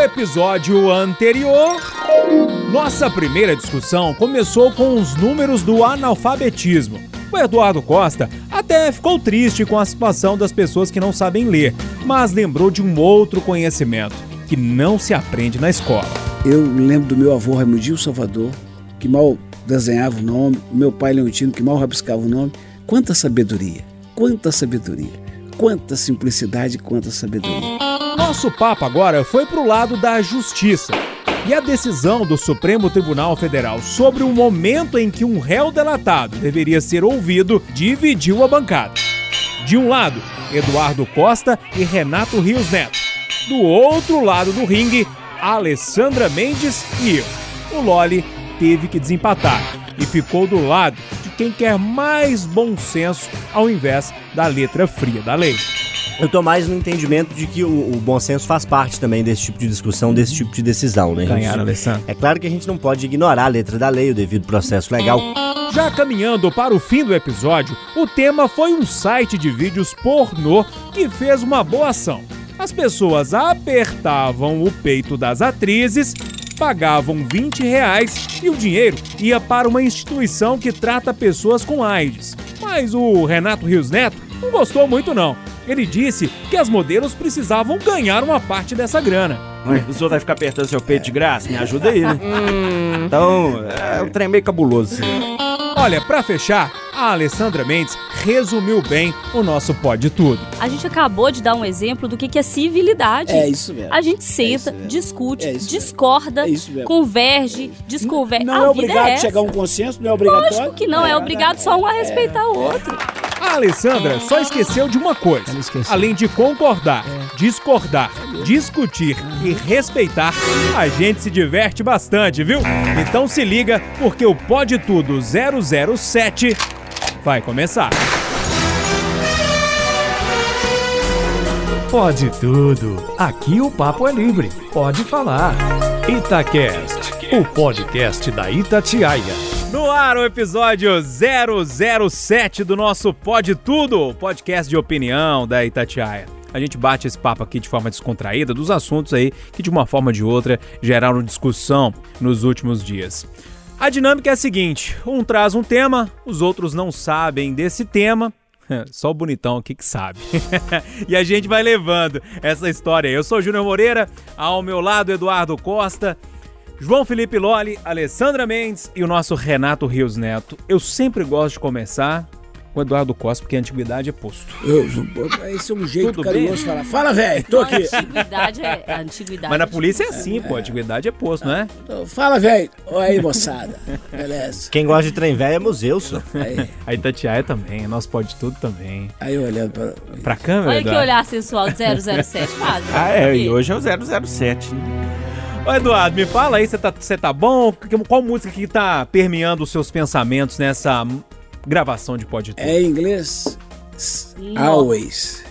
episódio anterior, nossa primeira discussão começou com os números do analfabetismo. O Eduardo Costa até ficou triste com a situação das pessoas que não sabem ler, mas lembrou de um outro conhecimento que não se aprende na escola. Eu lembro do meu avô Raimundinho Salvador, que mal desenhava o nome, meu pai Leontino, que mal rabiscava o nome. Quanta sabedoria, quanta sabedoria, quanta simplicidade, quanta sabedoria. Nosso papo agora foi pro lado da justiça. E a decisão do Supremo Tribunal Federal sobre o momento em que um réu delatado deveria ser ouvido dividiu a bancada. De um lado, Eduardo Costa e Renato Rios Neto. Do outro lado do ringue, Alessandra Mendes e eu. O Loli teve que desempatar e ficou do lado de quem quer mais bom senso ao invés da letra fria da lei. Eu tô mais no entendimento de que o, o, bom senso faz parte também desse tipo de discussão, desse tipo de decisão, né? Ganhar, Alessandro. É claro que a gente não pode ignorar a letra da lei, o devido processo legal. Já caminhando para o fim do episódio, o tema foi um site de vídeos pornô que fez uma boa ação. As pessoas apertavam o peito das atrizes, pagavam 20 reais e o dinheiro ia para uma instituição que trata pessoas com AIDS. Mas o Renato Rios Neto não gostou muito não ele disse que as modelos precisavam ganhar uma parte dessa grana. O senhor vai ficar apertando seu peito de graça? Me ajuda aí, né? então, é um trem meio cabuloso. Olha, para fechar, a Alessandra Mendes resumiu bem o nosso pode tudo. A gente acabou de dar um exemplo do que é civilidade. É isso mesmo. A gente senta, é discute, é discorda, é converge, desconverge. Não, não é obrigado a chegar a um consenso, não é obrigatório. Lógico que não, é, é obrigado só um a respeitar o outro. A Alessandra só esqueceu de uma coisa. Além de concordar, discordar, discutir e respeitar, a gente se diverte bastante, viu? Então se liga, porque o Pode Tudo 007 vai começar. Pode tudo. Aqui o papo é livre. Pode falar. Itacast, o podcast da Itatiaia. No ar o episódio 007 do nosso Pode Tudo, podcast de opinião da Itatiaia. A gente bate esse papo aqui de forma descontraída dos assuntos aí que de uma forma ou de outra geraram discussão nos últimos dias. A dinâmica é a seguinte: um traz um tema, os outros não sabem desse tema, só o bonitão aqui que sabe. e a gente vai levando essa história. Eu sou Júnior Moreira, ao meu lado Eduardo Costa. João Felipe Loli, Alessandra Mendes e o nosso Renato Rios Neto. Eu sempre gosto de começar com o Eduardo Costa, porque a antiguidade é posto. Eu, esse é um jeito Tudo carinhoso de falar. Fala, velho, tô aqui. A antiguidade é. A antiguidade Mas na polícia é assim, pô. A antiguidade é posto, não é? Então, fala, velho. Olha aí, moçada. Beleza. Quem gosta de trem velho é museu, só. Aí. A Itatiaia também, nosso pode tudo também. Aí olhando pra. Pra câmera. Olha que olhar sensual de 007, faz. Ah, é, e hoje é o 007, né? Ô Eduardo, me fala aí, você tá, tá bom? Qual música que tá permeando os seus pensamentos nessa gravação de Pode Tudo? É em inglês? Always.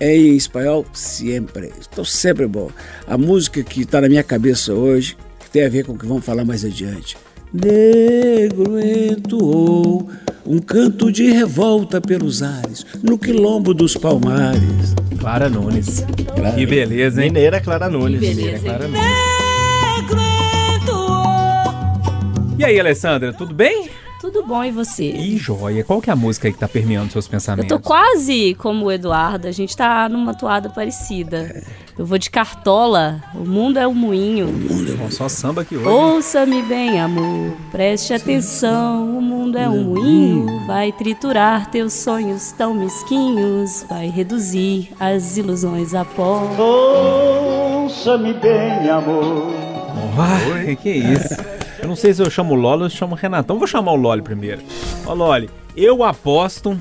É em espanhol? Sempre. Estou sempre bom. A música que está na minha cabeça hoje, que tem a ver com o que vamos falar mais adiante. Negro entoou um canto de revolta pelos ares, no quilombo dos palmares. Clara Nunes. Clara. Que beleza, hein? Mineira Clara Nunes. Que beleza, Clara Nunes. E aí, Alessandra, tudo bem? Tudo bom e você? Ih, joia. Qual que é a música aí que tá permeando seus pensamentos? Eu tô quase como o Eduardo, a gente tá numa toada parecida. Eu vou de cartola, o mundo é um moinho. O mundo é só samba aqui hoje. Ouça-me bem, amor, preste atenção, o mundo é um moinho. Vai triturar teus sonhos tão mesquinhos, vai reduzir as ilusões a pó. Ouça-me bem, amor. Uai, que é isso? Eu não sei se eu chamo o Loli ou se eu chamo o Renatão. Vou chamar o Loli primeiro. Ó, Loli, eu aposto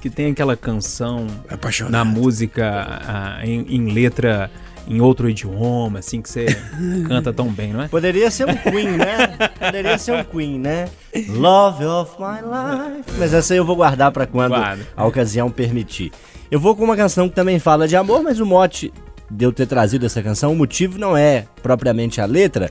que tem aquela canção Apaixonado. na música ah, em, em letra em outro idioma, assim, que você canta tão bem, não é? Poderia ser um Queen, né? Poderia ser um Queen, né? Love of my life. Mas essa aí eu vou guardar para quando Guarda. a ocasião permitir. Eu vou com uma canção que também fala de amor, mas o mote de eu ter trazido essa canção, o motivo não é propriamente a letra,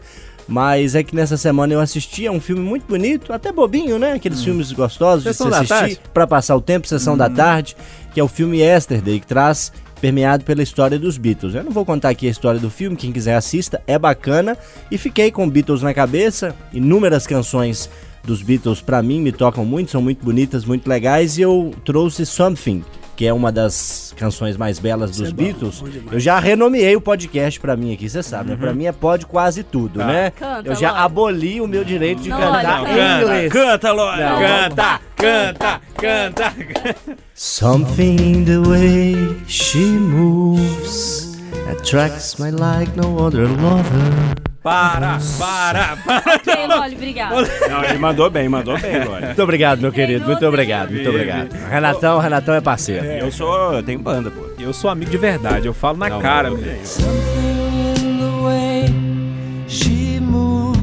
mas é que nessa semana eu assisti a um filme muito bonito, até bobinho, né? Aqueles hum. filmes gostosos Sessão de se assistir para passar o tempo, Sessão hum. da Tarde, que é o filme Yesterday, que traz permeado pela história dos Beatles. Eu não vou contar aqui a história do filme, quem quiser assista, é bacana. E fiquei com Beatles na cabeça, inúmeras canções dos Beatles para mim me tocam muito, são muito bonitas, muito legais e eu trouxe Something, que é uma das canções mais belas dos é Beatles. eu já renomeei o podcast para mim aqui, você sabe, uhum. né? Para mim é pod quase tudo, tá. né? Canta, eu já Lore. aboli o meu direito de não, cantar não, em inglês. Canta, Lore. Canta, canta, canta. Something in the way she moves attracts me like no other lover. Para, para, para. Ok, Loli, obrigado. Não, ele mandou bem, mandou bem, Loli. Muito obrigado, meu querido. Muito obrigado, muito obrigado. Renatão, Renatão é parceiro. Eu sou, eu tenho banda, pô. Eu sou amigo de verdade, eu falo na Não, cara, meu.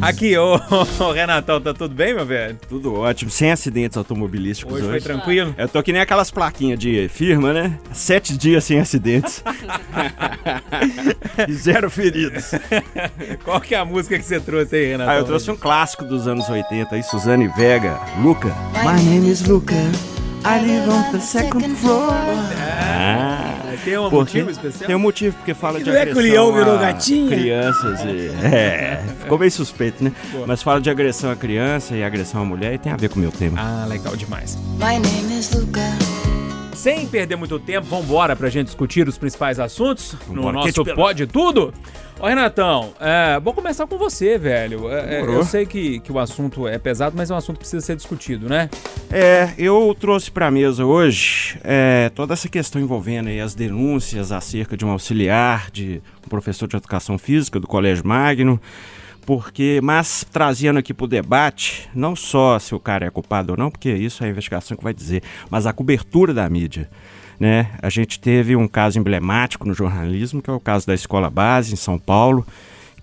Aqui, ô, ô, Renatão, tá tudo bem, meu velho? Tudo ótimo, sem acidentes automobilísticos hoje. Hoje foi tranquilo? Eu tô que nem aquelas plaquinhas de firma, né? Sete dias sem acidentes. Zero feridos. Qual que é a música que você trouxe aí, Renatão? Ah, eu trouxe um clássico dos anos 80 aí, Suzane Vega, Luca. My name is Luca. I live on the second floor. Ah, tem um porque, motivo especial? Tem um motivo, porque fala de não agressão. Não é que o leão virou gatinho? Crianças e. É, ficou bem suspeito, né? Mas fala de agressão a criança e agressão à mulher e tem a ver com o meu tema. Ah, legal demais. My name is Luca. Sem perder muito tempo, vamos embora pra gente discutir os principais assuntos Vambora. no nosso Pode Tudo. Ô, Renatão, é, vou começar com você, velho. É, é eu sei que, que o assunto é pesado, mas é um assunto que precisa ser discutido, né? É, eu trouxe pra mesa hoje é, toda essa questão envolvendo aí as denúncias acerca de um auxiliar, de um professor de educação física do Colégio Magno, porque, mas trazendo aqui pro debate, não só se o cara é culpado ou não, porque isso é a investigação que vai dizer, mas a cobertura da mídia. Né? A gente teve um caso emblemático no jornalismo, que é o caso da escola base em São Paulo,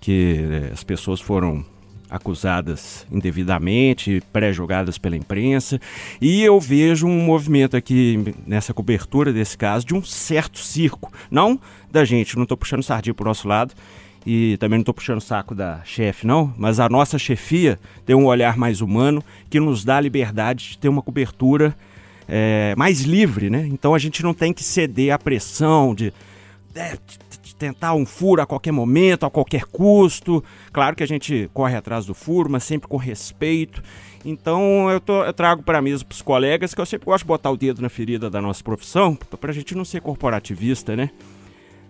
que eh, as pessoas foram acusadas indevidamente, pré-julgadas pela imprensa, e eu vejo um movimento aqui nessa cobertura desse caso de um certo circo, não da gente, não estou puxando sardinha para o nosso lado, e também não estou puxando saco da chefe, não, mas a nossa chefia tem um olhar mais humano que nos dá a liberdade de ter uma cobertura é, mais livre, né? Então a gente não tem que ceder à pressão de, é, de, tentar um furo a qualquer momento, a qualquer custo. Claro que a gente corre atrás do furo, mas sempre com respeito. Então eu, tô, eu trago para mim para os colegas que eu sempre gosto de botar o dedo na ferida da nossa profissão, para a gente não ser corporativista, né?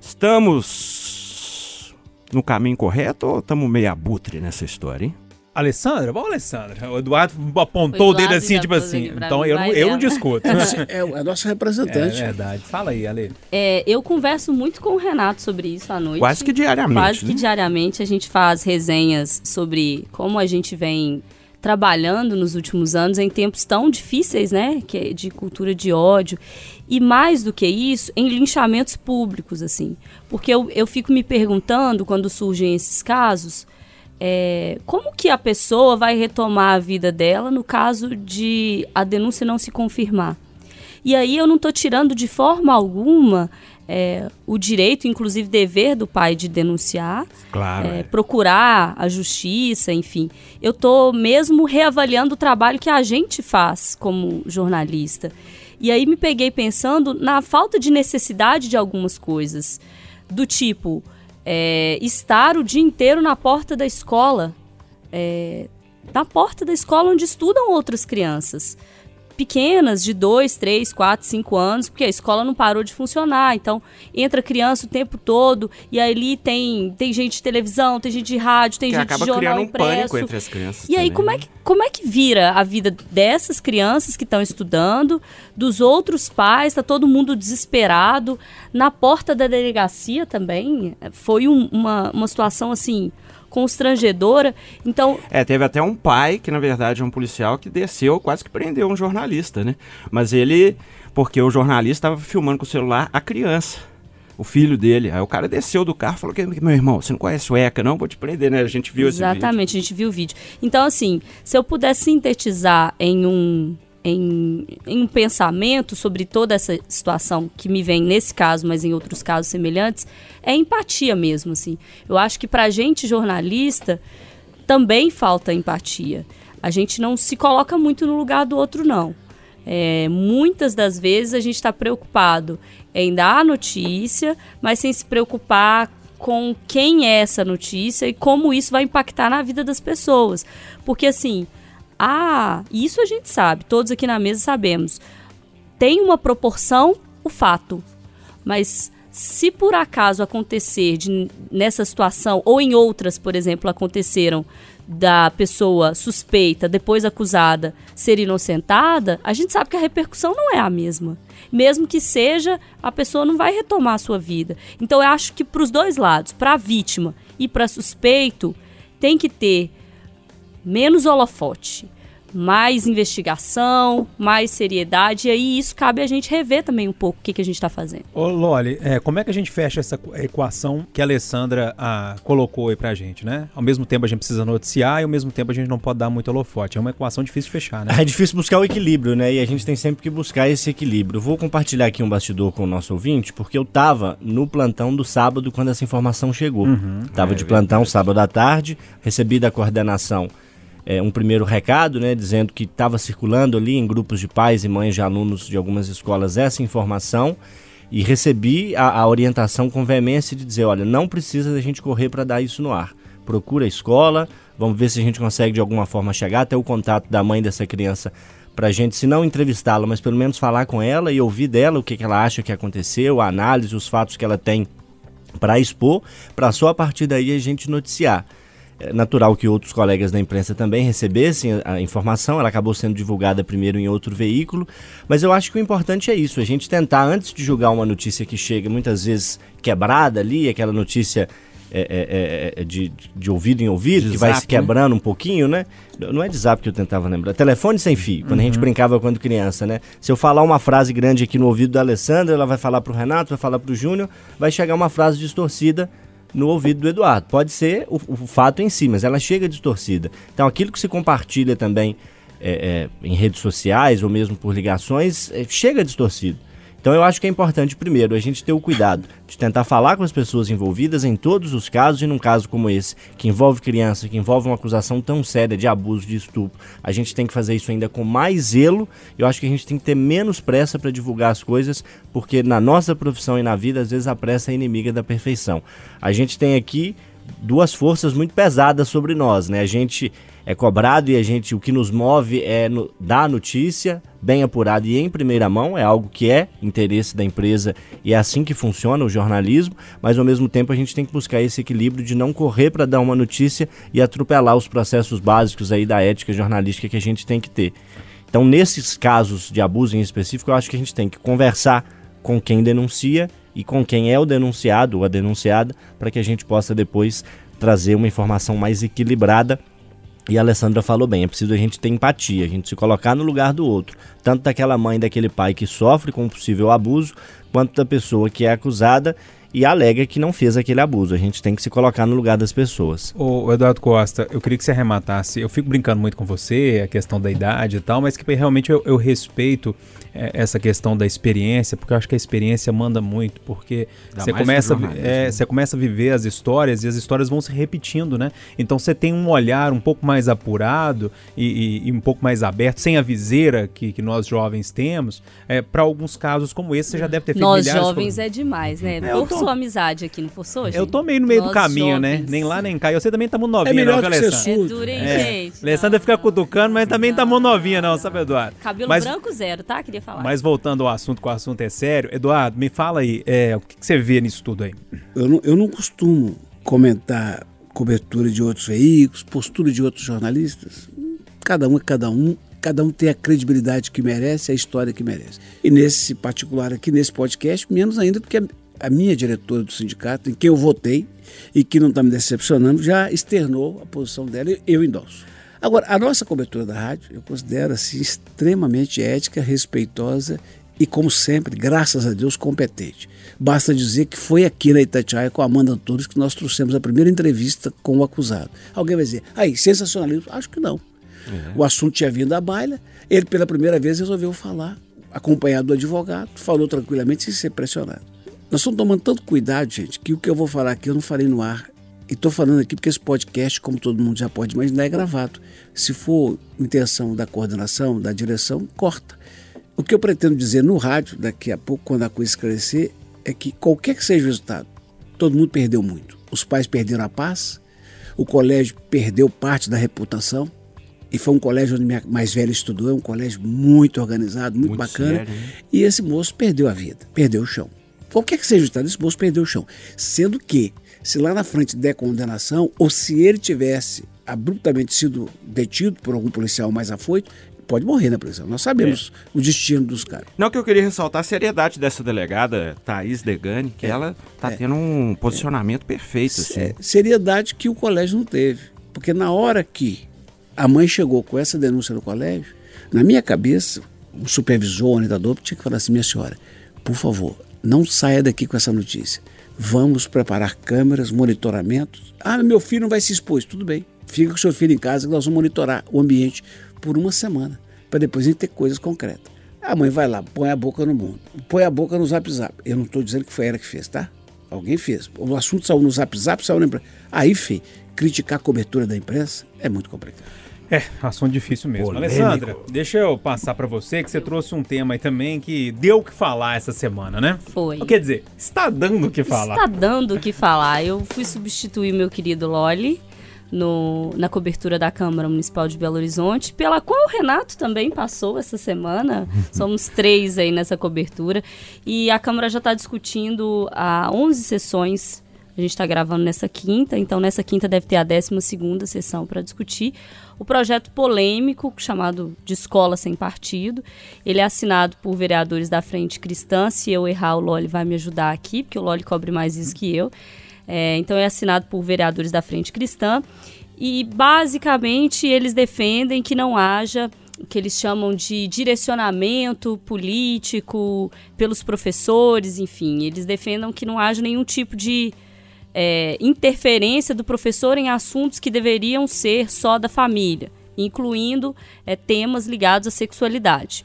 Estamos no caminho correto ou estamos meio abutre nessa história, hein? Alessandra? Bom, Alessandra. O Eduardo apontou o, o dedo assim, tipo assim. Então eu não, eu não discuto. É, é a nossa representante. É verdade. Fala aí, Ale. É, eu converso muito com o Renato sobre isso à noite. Quase que diariamente. Quase né? que diariamente a gente faz resenhas sobre como a gente vem trabalhando nos últimos anos em tempos tão difíceis, né, que é de cultura de ódio e mais do que isso, em linchamentos públicos, assim, porque eu, eu fico me perguntando quando surgem esses casos é, como que a pessoa vai retomar a vida dela no caso de a denúncia não se confirmar? E aí eu não estou tirando de forma alguma é, o direito, inclusive dever do pai de denunciar, claro, é, é. procurar a justiça, enfim. Eu estou mesmo reavaliando o trabalho que a gente faz como jornalista. E aí me peguei pensando na falta de necessidade de algumas coisas, do tipo é, estar o dia inteiro na porta da escola, é, na porta da escola onde estudam outras crianças pequenas, de 2, 3, 4, 5 anos, porque a escola não parou de funcionar. Então, entra criança o tempo todo e ali tem, tem gente de televisão, tem gente de rádio, tem que gente de jornal um impresso. pânico entre as crianças. E também, aí, como é, que, como é que vira a vida dessas crianças que estão estudando, dos outros pais, está todo mundo desesperado. Na porta da delegacia também, foi um, uma, uma situação assim constrangedora. Então. É, teve até um pai, que na verdade é um policial, que desceu, quase que prendeu um jornalista, né? Mas ele. Porque o jornalista estava filmando com o celular a criança o filho dele. Aí o cara desceu do carro e falou que, meu irmão, você não conhece o ECA, não? Vou te prender, né? A gente viu Exatamente, esse vídeo. a gente viu o vídeo. Então, assim, se eu pudesse sintetizar em um, em, em, um pensamento sobre toda essa situação que me vem nesse caso, mas em outros casos semelhantes, é empatia mesmo, assim. Eu acho que para a gente jornalista também falta empatia. A gente não se coloca muito no lugar do outro, não. É, muitas das vezes a gente está preocupado em dar a notícia, mas sem se preocupar com quem é essa notícia e como isso vai impactar na vida das pessoas. Porque assim, ah, isso a gente sabe, todos aqui na mesa sabemos. Tem uma proporção o fato, mas se por acaso acontecer de, nessa situação, ou em outras, por exemplo, aconteceram da pessoa suspeita, depois acusada, ser inocentada, a gente sabe que a repercussão não é a mesma. Mesmo que seja, a pessoa não vai retomar a sua vida. Então eu acho que para os dois lados, para a vítima e para suspeito, tem que ter menos holofote mais investigação, mais seriedade, e aí isso cabe a gente rever também um pouco o que, que a gente está fazendo. Ô Loli, é, como é que a gente fecha essa equação que a Alessandra a, colocou aí pra gente, né? Ao mesmo tempo a gente precisa noticiar e ao mesmo tempo a gente não pode dar muito holofote. É uma equação difícil de fechar, né? É difícil buscar o equilíbrio, né? E a gente tem sempre que buscar esse equilíbrio. vou compartilhar aqui um bastidor com o nosso ouvinte, porque eu tava no plantão do sábado quando essa informação chegou. Uhum. Tava é, de plantão é sábado à tarde, recebi da coordenação é, um primeiro recado, né, dizendo que estava circulando ali em grupos de pais e mães de alunos de algumas escolas essa informação e recebi a, a orientação com veemência de dizer, olha, não precisa da gente correr para dar isso no ar. Procura a escola, vamos ver se a gente consegue de alguma forma chegar até o contato da mãe dessa criança para a gente, se não entrevistá-la, mas pelo menos falar com ela e ouvir dela o que, que ela acha que aconteceu, a análise, os fatos que ela tem para expor, para só a partir daí a gente noticiar. É natural que outros colegas da imprensa também recebessem a informação, ela acabou sendo divulgada primeiro em outro veículo, mas eu acho que o importante é isso, a gente tentar, antes de julgar uma notícia que chega muitas vezes quebrada ali, aquela notícia é, é, é, é de, de ouvido em ouvido, de que zap, vai se né? quebrando né? um pouquinho, né? Não é de zap que eu tentava lembrar. Telefone sem fio, quando uhum. a gente uhum. brincava quando criança, né? Se eu falar uma frase grande aqui no ouvido da Alessandra, ela vai falar pro Renato, vai falar pro Júnior, vai chegar uma frase distorcida no ouvido do Eduardo. Pode ser o, o, fato em si, mas ela chega distorcida. Então aquilo que se compartilha também é, é, em redes sociais ou mesmo por ligações é, chega distorcido. Então eu acho que é importante, primeiro, a gente ter o cuidado de tentar falar com as pessoas envolvidas em todos os casos e num caso como esse, que envolve criança, que envolve uma acusação tão séria de abuso, de estupro, a gente tem que fazer isso ainda com mais zelo. Eu acho que a gente tem que ter menos pressa para divulgar as coisas, porque na nossa profissão e na vida, às vezes a pressa é inimiga da perfeição. A gente tem aqui duas forças muito pesadas sobre nós, né? A gente é cobrado e a gente o que nos move é no, dar a notícia bem apurada e em primeira mão, é algo que é interesse da empresa e é assim que funciona o jornalismo, mas ao mesmo tempo a gente tem que buscar esse equilíbrio de não correr para dar uma notícia e atropelar os processos básicos aí da ética jornalística que a gente tem que ter. Então, nesses casos de abuso em específico, eu acho que a gente tem que conversar com quem denuncia e com quem é o denunciado ou a denunciada, para que a gente possa depois trazer uma informação mais equilibrada. E a Alessandra falou bem, é preciso a gente ter empatia, a gente se colocar no lugar do outro, tanto daquela mãe, daquele pai que sofre com um possível abuso, quanto da pessoa que é acusada e alega que não fez aquele abuso. A gente tem que se colocar no lugar das pessoas. Ô, Eduardo Costa, eu queria que você arrematasse. Eu fico brincando muito com você, a questão da idade e tal, mas que realmente eu, eu respeito é, essa questão da experiência, porque eu acho que a experiência manda muito, porque você começa, é, né? você começa a viver as histórias e as histórias vão se repetindo, né? Então você tem um olhar um pouco mais apurado e, e, e um pouco mais aberto, sem a viseira que, que nós jovens temos, é, para alguns casos como esse, você já deve ter feito Nós jovens é demais, né? É, Forçou tô... amizade aqui, não forçou, gente? Eu tô meio no meio nós do caminho, né? jovens. né? Nem lá nem cá. E você também tá muito novinha, é melhor não, que Alessandra? É duro, hein, é. gente? Alessandra fica cutucando, mas também não. tá muito novinha, não, sabe, Eduardo? Cabelo Mas... branco zero, tá? Queria falar. Mas voltando ao assunto, que o assunto é sério, Eduardo, me fala aí, é, o que, que, você vê nisso tudo aí? Eu não, eu não costumo comentar cobertura de outros veículos, postura de outros jornalistas. Cada um é cada um, cada um tem a credibilidade que merece, a história que merece. E nesse particular aqui, nesse podcast, menos ainda porque a minha diretora do sindicato, em quem eu votei e que não está me decepcionando, já externou a posição dela e eu endosso. Agora, a nossa cobertura da rádio, eu considero assim, extremamente ética, respeitosa e, como sempre, graças a Deus, competente. Basta dizer que foi aqui na Itatiaia com a Amanda Antunes que nós trouxemos a primeira entrevista com o acusado. Alguém vai dizer, aí, sensacionalismo? Acho que não. Uhum. O assunto tinha vindo à baila, ele pela primeira vez resolveu falar, acompanhado do advogado, falou tranquilamente sem ser pressionado. Nós estamos tomando tanto cuidado, gente, que o que eu vou falar aqui eu não falei no ar. E estou falando aqui porque esse podcast, como todo mundo já pode imaginar, é gravado. Se for intenção da coordenação, da direção, corta. O que eu pretendo dizer no rádio, daqui a pouco, quando a coisa crescer, é que qualquer que seja o resultado, todo mundo perdeu muito. Os pais perderam a paz, o colégio perdeu parte da reputação, e foi um colégio onde minha mais velha estudou, é um colégio muito organizado, muito, muito bacana. Sério, e esse moço perdeu a vida, perdeu o chão. Qualquer que seja o estado, moço perdeu o chão. Sendo que, se lá na frente der condenação, ou se ele tivesse abruptamente sido detido por algum policial mais afoito, pode morrer na prisão. Nós sabemos é. o destino dos caras. Não, que eu queria ressaltar a seriedade dessa delegada, Thaís Degani, que é. ela está é. tendo um posicionamento é. perfeito. Assim. É, seriedade que o colégio não teve. Porque na hora que a mãe chegou com essa denúncia no colégio, na minha cabeça, o supervisor, o orientador, tinha que falar assim, minha senhora, por favor, não saia daqui com essa notícia. Vamos preparar câmeras, monitoramentos. Ah, meu filho não vai se expor. Tudo bem. Fica com seu filho em casa que nós vamos monitorar o ambiente por uma semana, para depois a gente ter coisas concretas. A mãe vai lá, põe a boca no mundo, põe a boca no zap zap. Eu não estou dizendo que foi ela que fez, tá? Alguém fez. O assunto saiu no zap zap, saiu na imprensa. Aí, Fê, criticar a cobertura da imprensa é muito complicado. É, assunto difícil mesmo. Polêmico. Alessandra, deixa eu passar para você que você trouxe um tema aí também que deu o que falar essa semana, né? Foi. Quer dizer, está dando o que falar. Está dando o que falar. Eu fui substituir meu querido Loli no, na cobertura da Câmara Municipal de Belo Horizonte, pela qual o Renato também passou essa semana. Somos três aí nessa cobertura. E a Câmara já está discutindo há 11 sessões. A gente está gravando nessa quinta, então nessa quinta deve ter a 12 segunda sessão para discutir o projeto polêmico chamado de Escola Sem Partido. Ele é assinado por vereadores da Frente Cristã. Se eu errar, o Loli vai me ajudar aqui, porque o Loli cobre mais isso que eu. É, então é assinado por vereadores da Frente Cristã e basicamente eles defendem que não haja o que eles chamam de direcionamento político pelos professores, enfim, eles defendam que não haja nenhum tipo de é, interferência do professor em assuntos que deveriam ser só da família, incluindo é, temas ligados à sexualidade.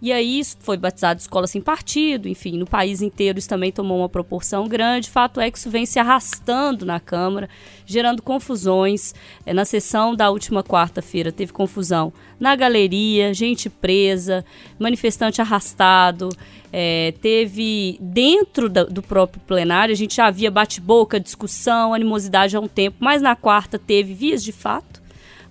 E aí foi batizado Escola Sem Partido, enfim, no país inteiro isso também tomou uma proporção grande. Fato é que isso vem se arrastando na Câmara, gerando confusões. É, na sessão da última quarta-feira teve confusão na galeria, gente presa, manifestante arrastado. É, teve dentro da, do próprio plenário, a gente já havia bate-boca, discussão, animosidade há um tempo, mas na quarta teve vias de fato,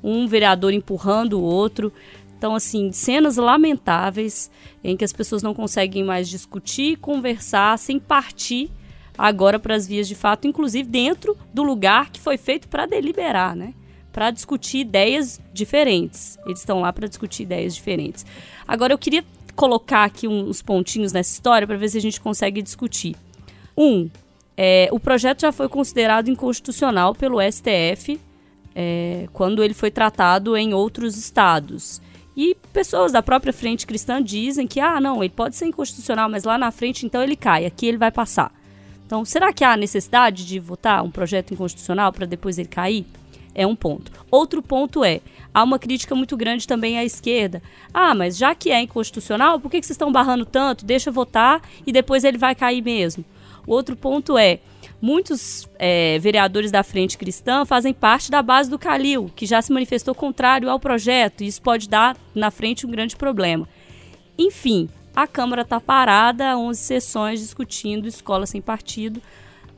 um vereador empurrando o outro. Então, assim, cenas lamentáveis em que as pessoas não conseguem mais discutir, conversar, sem partir agora para as vias de fato, inclusive dentro do lugar que foi feito para deliberar, né? Para discutir ideias diferentes. Eles estão lá para discutir ideias diferentes. Agora, eu queria colocar aqui uns pontinhos nessa história para ver se a gente consegue discutir. Um, é, o projeto já foi considerado inconstitucional pelo STF é, quando ele foi tratado em outros estados. E pessoas da própria frente cristã dizem que, ah, não, ele pode ser inconstitucional, mas lá na frente então ele cai, aqui ele vai passar. Então, será que há necessidade de votar um projeto inconstitucional para depois ele cair? É um ponto. Outro ponto é, há uma crítica muito grande também à esquerda. Ah, mas já que é inconstitucional, por que, que vocês estão barrando tanto? Deixa votar e depois ele vai cair mesmo. O outro ponto é, Muitos é, vereadores da Frente Cristã fazem parte da base do Calil, que já se manifestou contrário ao projeto, e isso pode dar na frente um grande problema. Enfim, a Câmara está parada, 11 sessões discutindo escola sem partido.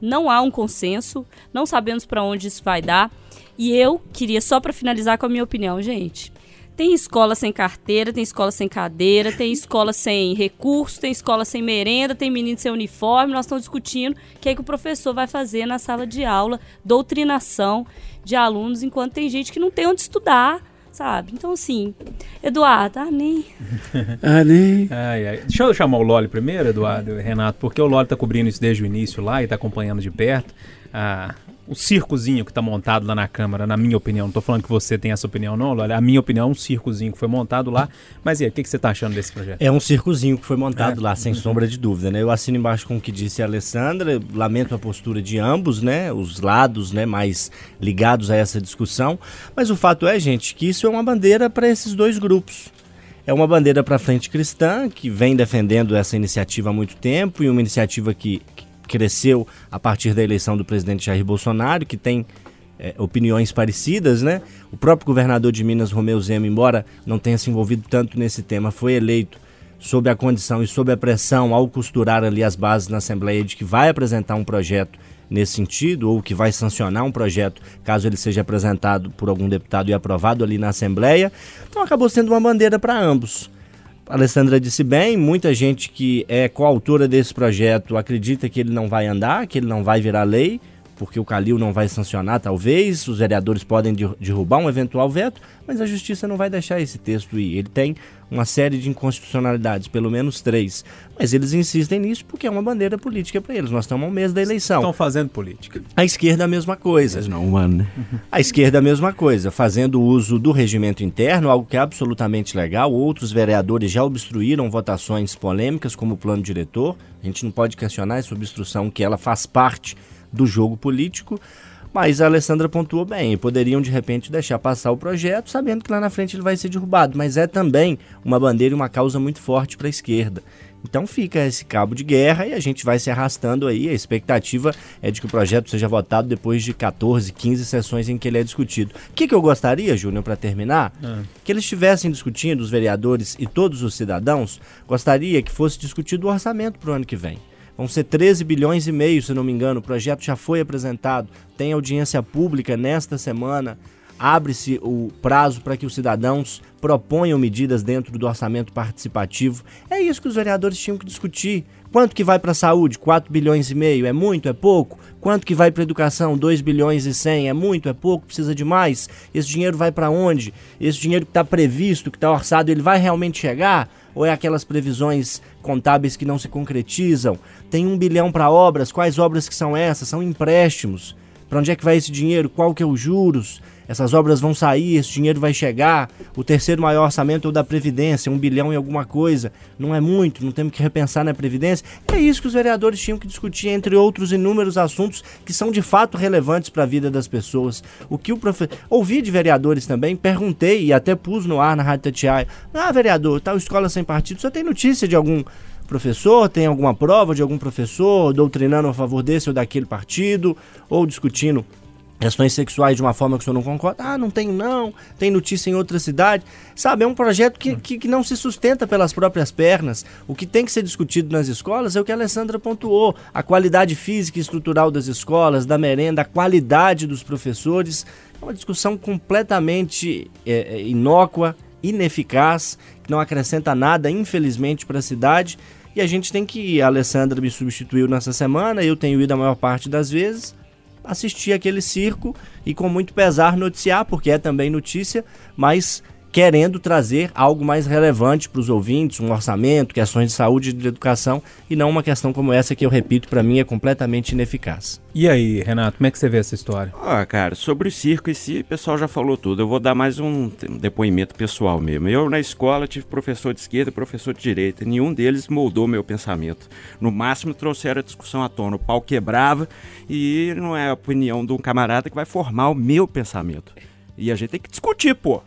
Não há um consenso, não sabemos para onde isso vai dar. E eu queria, só para finalizar com a minha opinião, gente, tem escola sem carteira, tem escola sem cadeira, tem escola sem recurso, tem escola sem merenda, tem menino sem uniforme. Nós estamos discutindo o que, é que o professor vai fazer na sala de aula, doutrinação de alunos, enquanto tem gente que não tem onde estudar, sabe? Então, assim, Eduardo, ah, nem. ah. Ai, ai. Deixa eu chamar o Loli primeiro, Eduardo, Renato, porque o Loli está cobrindo isso desde o início lá e está acompanhando de perto. Ah, o circozinho que está montado lá na Câmara, na minha opinião. Não tô falando que você tem essa opinião, não, Olha, A minha opinião é um circozinho que foi montado lá. Mas e aí, o que, que você está achando desse projeto? É um circozinho que foi montado é. lá, sem sombra de dúvida, né? Eu assino embaixo com o que disse a Alessandra, lamento a postura de ambos, né? Os lados, né, mais ligados a essa discussão. Mas o fato é, gente, que isso é uma bandeira para esses dois grupos. É uma bandeira para a Frente Cristã, que vem defendendo essa iniciativa há muito tempo e uma iniciativa que, que cresceu a partir da eleição do presidente Jair Bolsonaro, que tem é, opiniões parecidas, né? O próprio governador de Minas, Romeu Zema, embora não tenha se envolvido tanto nesse tema, foi eleito sob a condição e sob a pressão, ao costurar ali as bases na Assembleia de que vai apresentar um projeto nesse sentido, ou que vai sancionar um projeto caso ele seja apresentado por algum deputado e aprovado ali na Assembleia. Então acabou sendo uma bandeira para ambos. A Alessandra disse bem, muita gente que é coautora desse projeto acredita que ele não vai andar, que ele não vai virar lei, porque o Calil não vai sancionar, talvez, os vereadores podem derrubar um eventual veto, mas a justiça não vai deixar esse texto ir. Ele tem uma série de inconstitucionalidades, pelo menos três. Mas eles insistem nisso porque é uma bandeira política para eles. Nós estamos ao mês da eleição. Estão fazendo política. A esquerda a mesma coisa. Mas não humano, né? A esquerda a mesma coisa, fazendo uso do regimento interno, algo que é absolutamente legal. Outros vereadores já obstruíram votações polêmicas, como o plano diretor. A gente não pode questionar essa obstrução, que ela faz parte do jogo político. Mas a Alessandra pontuou bem, poderiam de repente deixar passar o projeto, sabendo que lá na frente ele vai ser derrubado, mas é também uma bandeira e uma causa muito forte para a esquerda. Então fica esse cabo de guerra e a gente vai se arrastando aí. A expectativa é de que o projeto seja votado depois de 14, 15 sessões em que ele é discutido. O que, que eu gostaria, Júnior, para terminar? Ah. Que eles estivessem discutindo, os vereadores e todos os cidadãos, gostaria que fosse discutido o orçamento para o ano que vem. Vão ser 13 bilhões e meio, se não me engano. O projeto já foi apresentado, tem audiência pública nesta semana. Abre-se o prazo para que os cidadãos proponham medidas dentro do orçamento participativo. É isso que os vereadores tinham que discutir. Quanto que vai para a saúde? 4 bilhões e meio. É muito? É pouco? Quanto que vai para a educação? 2 bilhões e 100. É muito? É pouco? Precisa de mais? Esse dinheiro vai para onde? Esse dinheiro que está previsto, que está orçado, ele vai realmente chegar? Ou é aquelas previsões contábeis que não se concretizam? Tem um bilhão para obras, quais obras que são essas? São empréstimos. Para onde é que vai esse dinheiro? Qual que é os juros? Essas obras vão sair, esse dinheiro vai chegar. O terceiro maior orçamento é o da Previdência, um bilhão e alguma coisa. Não é muito, não temos que repensar na Previdência. É isso que os vereadores tinham que discutir, entre outros inúmeros assuntos que são de fato relevantes para a vida das pessoas. O que o professor. Ouvi de vereadores também, perguntei e até pus no ar na Rádio Tatiaia. Ah, vereador, tal escola sem partido, só tem notícia de algum professor? Tem alguma prova de algum professor doutrinando a favor desse ou daquele partido? Ou discutindo questões sexuais de uma forma que o senhor não concorda. Ah, não tem não, tem notícia em outra cidade. Sabe, é um projeto que, que, que, não se sustenta pelas próprias pernas. O que tem que ser discutido nas escolas é o que a Alessandra pontuou. A qualidade física e estrutural das escolas, da merenda, a qualidade dos professores. É uma discussão completamente é, é inócua, ineficaz, que não acrescenta nada, infelizmente, para a cidade. E a gente tem que ir. A Alessandra me substituiu nessa semana, eu tenho ido a maior parte das vezes assistir aquele circo e com muito pesar noticiar, porque é também notícia, mas querendo trazer algo mais relevante para os ouvintes, um orçamento, questões de saúde e de educação, e não uma questão como essa que eu repito, para mim é completamente ineficaz. E aí, Renato, como é que você vê essa história? Ah, cara, sobre o circo em si, o pessoal já falou tudo. Eu vou dar mais um depoimento pessoal mesmo. Eu, na escola, tive professor de esquerda e professor de direita. Nenhum deles moldou meu pensamento. No máximo, trouxeram a discussão à tona. O pau quebrava e não é a opinião de um camarada que vai formar o meu pensamento. E a gente tem que discutir, pô.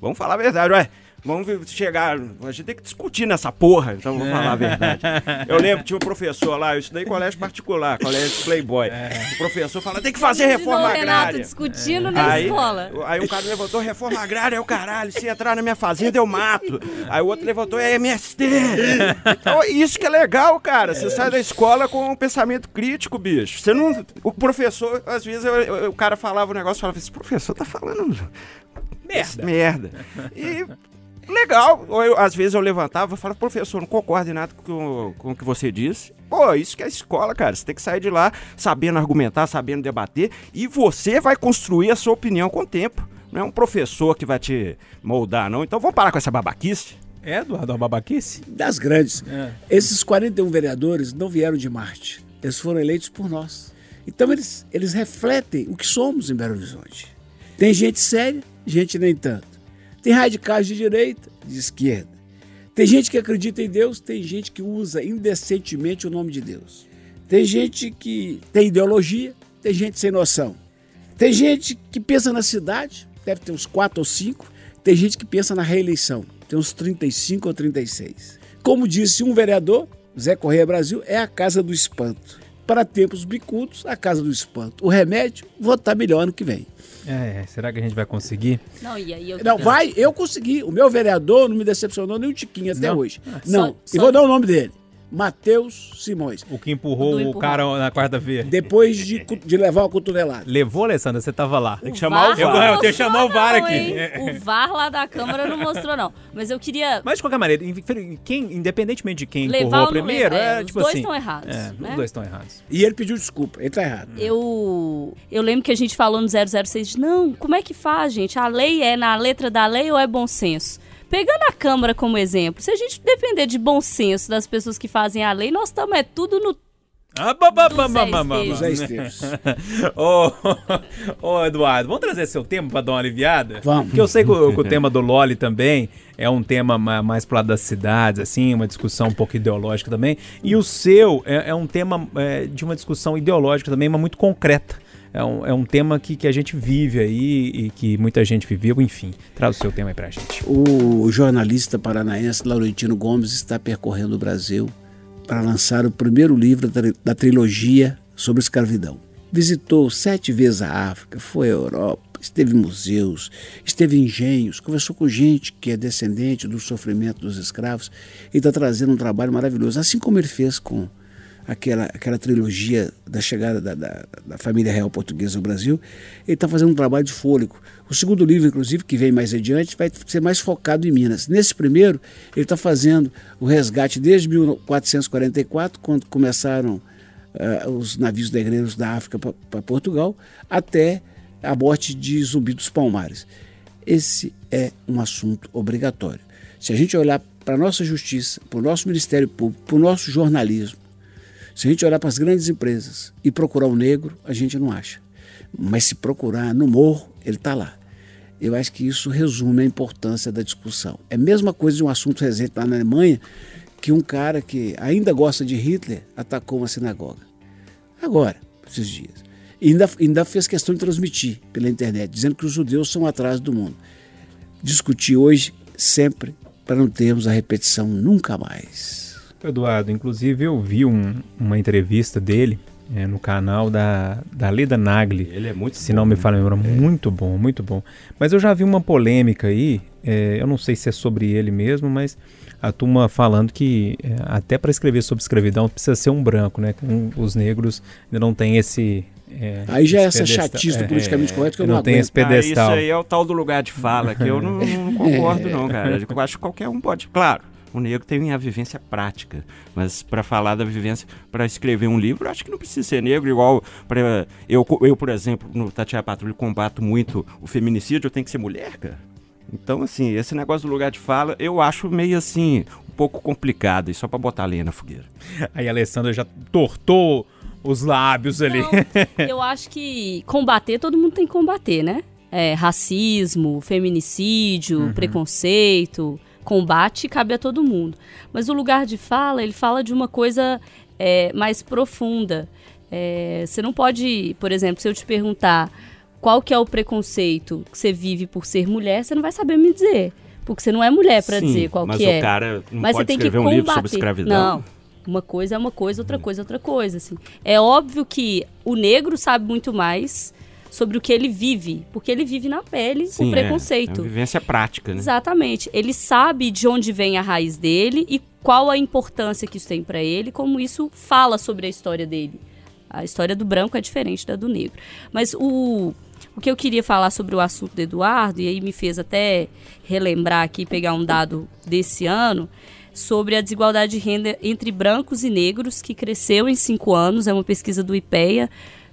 Vamos falar a verdade, ué. Vamos chegar. A gente tem que discutir nessa porra, então vamos falar a verdade. Eu lembro, tinha um professor lá, eu estudei em colégio particular, colégio Playboy. É. O professor fala: tem que fazer reforma agrária. Renato discutindo é. na aí, escola. Aí o cara levantou: reforma agrária é o caralho, se entrar na minha fazenda eu mato. Aí o outro levantou: é MST. Então, isso que é legal, cara. Você é. sai da escola com um pensamento crítico, bicho. Você não. O professor, às vezes, eu, eu, o cara falava um negócio e falava: esse professor tá falando merda. Merda. E legal. Ou eu, às vezes eu levantava e falava, professor, não concordo em nada com, com o que você disse. Pô, isso que é escola, cara. Você tem que sair de lá sabendo argumentar, sabendo debater. E você vai construir a sua opinião com o tempo. Não é um professor que vai te moldar, não. Então vamos parar com essa babaquice. É, Eduardo, a babaquice? Das grandes. É. Esses 41 vereadores não vieram de Marte. Eles foram eleitos por nós. Então eles, eles refletem o que somos em Belo Horizonte. Tem gente séria, gente nem tanto. Tem radicais de direita, de esquerda. Tem gente que acredita em Deus, tem gente que usa indecentemente o nome de Deus. Tem gente que tem ideologia, tem gente sem noção. Tem gente que pensa na cidade, deve ter uns quatro ou cinco. Tem gente que pensa na reeleição, tem uns 35 ou 36. Como disse um vereador, Zé Correia Brasil, é a casa do espanto. Para tempos bicudos, a casa do espanto. O remédio, votar melhor ano que vem. É, será que a gente vai conseguir? Não, e aí eu Não, vai, eu consegui. O meu vereador não me decepcionou nem um tiquinho até Não? hoje. Só- Não, e só- vou dar o nome dele. Matheus Simões. O que empurrou o cara na quarta-feira. Depois de, de levar uma cotovelada. Levou, Alessandra? Você tava lá. Tem que chamar o VAR. Eu- eu tenho que chamar o VAR aqui. hein? O VAR lá da Câmara não mostrou, não. Mas eu queria Mas de qualquer maneira, quem, independentemente de quem levar empurrou primeiro, levar. é, os tipo dois assim. estão errados. É, né? os dois estão errados. E ele pediu desculpa. Ele tá errado. Eu, eu lembro que a gente falou no 006, não, como é que faz, gente? A lei é na letra da lei ou é bom senso? Pegando a Câmara como exemplo, se a gente depender de bom senso das pessoas que fazem a lei, nós estamos é tudo no Ah, Esteves. Ô, Eduardo, vamos trazer seu tema pra dar uma aliviada? Vamos. Porque eu sei que o, que o tema do Loli também é um tema ma- mais pro lado das cidades, assim, uma discussão um pouco ideológica também. E o seu é, é um tema é, de uma discussão ideológica também, mas muito concreta. É um, é um tema que, que a gente vive aí e que muita gente viveu, enfim. Traz o seu tema aí pra gente. O jornalista paranaense Laurentino Gomes está percorrendo o Brasil para lançar o primeiro livro da, da trilogia sobre escravidão. Visitou sete vezes a África, foi à Europa, esteve em museus, esteve em engenhos, conversou com gente que é descendente do sofrimento dos escravos e está trazendo um trabalho maravilhoso, assim como ele fez com aquela, aquela trilogia da chegada da, da, da família real portuguesa ao Brasil, ele está fazendo um trabalho de fôlego. O segundo livro, inclusive, que vem mais adiante, vai ser mais focado em Minas. Nesse primeiro, ele está fazendo o resgate desde 1444, quando começaram ah, os navios negreiros da África para Portugal, até a morte de Zumbi dos Palmares. Esse é um assunto obrigatório. Se a gente olhar para a nossa justiça, para o nosso Ministério Público, para o nosso jornalismo, se a gente olhar para as grandes empresas e procurar o negro, a gente não acha. Mas se procurar no morro, ele está lá. Eu acho que isso resume a importância da discussão. É a mesma coisa de um assunto recente lá na Alemanha, que um cara que ainda gosta de Hitler atacou uma sinagoga. Agora, esses dias. E ainda, ainda fez questão de transmitir pela internet, dizendo que os judeus são atrás do mundo. Discutir hoje, sempre, para não termos a repetição nunca mais. Eduardo, inclusive eu vi um- uma entrevista dele é, no canal da, da Leda Nagli. Ele é muito Se bom, não me né? memória, muito bom, muito bom. Mas eu já vi uma polêmica aí, é, eu não sei se é sobre ele mesmo, mas a turma falando que é, até para escrever sobre escravidão precisa ser um branco, né? Um- os negros ainda não têm esse. é, Aí já é essa chatice do é, politicamente correto que eu não não tem esse pedestal. Ah, isso aí é o tal do lugar de fala, que eu não, não concordo não, cara. Eu acho que qualquer um pode. Claro, o negro tem a vivência prática, mas para falar da vivência, para escrever um livro, eu acho que não precisa ser negro, igual para eu, eu, por exemplo, no Tatiana Patrulha combato muito o feminicídio, eu tenho que ser mulher, cara. Então, assim, esse negócio do lugar de fala, eu acho meio assim, um pouco complicado, e só para botar lenha na fogueira. Aí a Alessandra já tortou os lábios ali. Não, eu acho que combater, todo mundo tem que combater, né? É, racismo, feminicídio, preconceito, combate cabe a todo mundo. Mas o lugar de fala, ele fala de uma coisa é, mais profunda. É, você não pode, por exemplo, se eu te perguntar qual que é o preconceito que você vive por ser mulher, você não vai saber me dizer. Porque você não é mulher para dizer qual mas que o é. cara não Mas você pode tem que escrever um combater. livro sobre escravidão. Não. Uma coisa é uma coisa, outra coisa é outra coisa, assim. É óbvio que o negro sabe muito mais sobre o que ele vive, porque ele vive na pele Sim, o é, preconceito. É, uma vivência prática, né? Exatamente. Ele sabe de onde vem a raiz dele e qual a importância que isso tem pra ele, como isso fala sobre a história dele. A história do branco é diferente da do negro. Mas o, o que eu queria falar sobre o assunto do Eduardo, e aí me fez até relembrar aqui, pegar um dado desse ano, sobre a desigualdade de renda entre brancos e negros, que cresceu em cinco anos. É uma pesquisa do IPEA,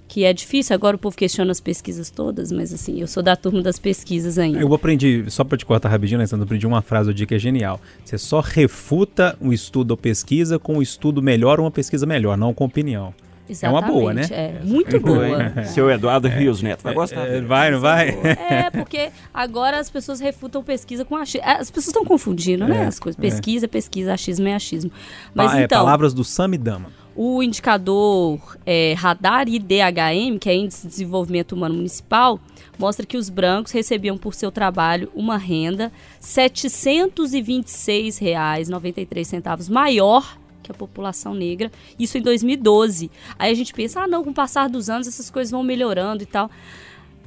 que é difícil. Agora o povo questiona as pesquisas todas, mas assim, eu sou da turma das pesquisas ainda. Eu aprendi, só para te cortar rapidinho, Alessandro, eu aprendi uma frase do dia que é genial. Você só refuta um estudo ou pesquisa com um estudo melhor ou uma pesquisa melhor, não com opinião. É uma boa, né? É, muito boa. Seu Eduardo Rios Neto vai gostar. É, vai, não vai? É, porque agora as pessoas refutam pesquisa com achismo. As pessoas estão confundindo, né? É, As coisas. Pesquisa, pesquisa, achismo é achismo. Mas Pa- é, então, palavras do Samidama. O indicador é, Radar IDHM, que é Índice de Desenvolvimento Humano Municipal, mostra que os brancos recebiam por seu trabalho uma renda R$ 726,93 maior que a população negra, isso em 2012. Aí a gente pensa, ah não, com o passar dos anos essas coisas vão melhorando e tal.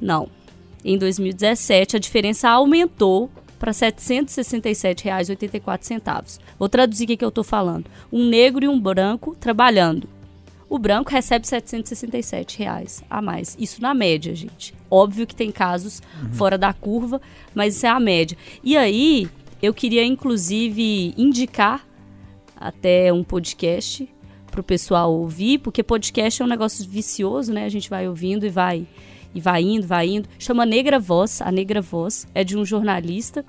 Não. em 2017 a diferença aumentou para R$ 767,84. Vou traduzir o que, que eu estou falando. Um negro e um branco trabalhando. O branco recebe 767 reais a mais. Isso na média, gente. Óbvio que tem casos uhum. fora da curva, mas isso é a média. E aí, eu queria inclusive indicar até um podcast para o pessoal ouvir, porque podcast é um negócio vicioso, né? A gente vai ouvindo e vai e vai indo, vai indo. Chama Negra Voz, a Negra Voz é de um jornalista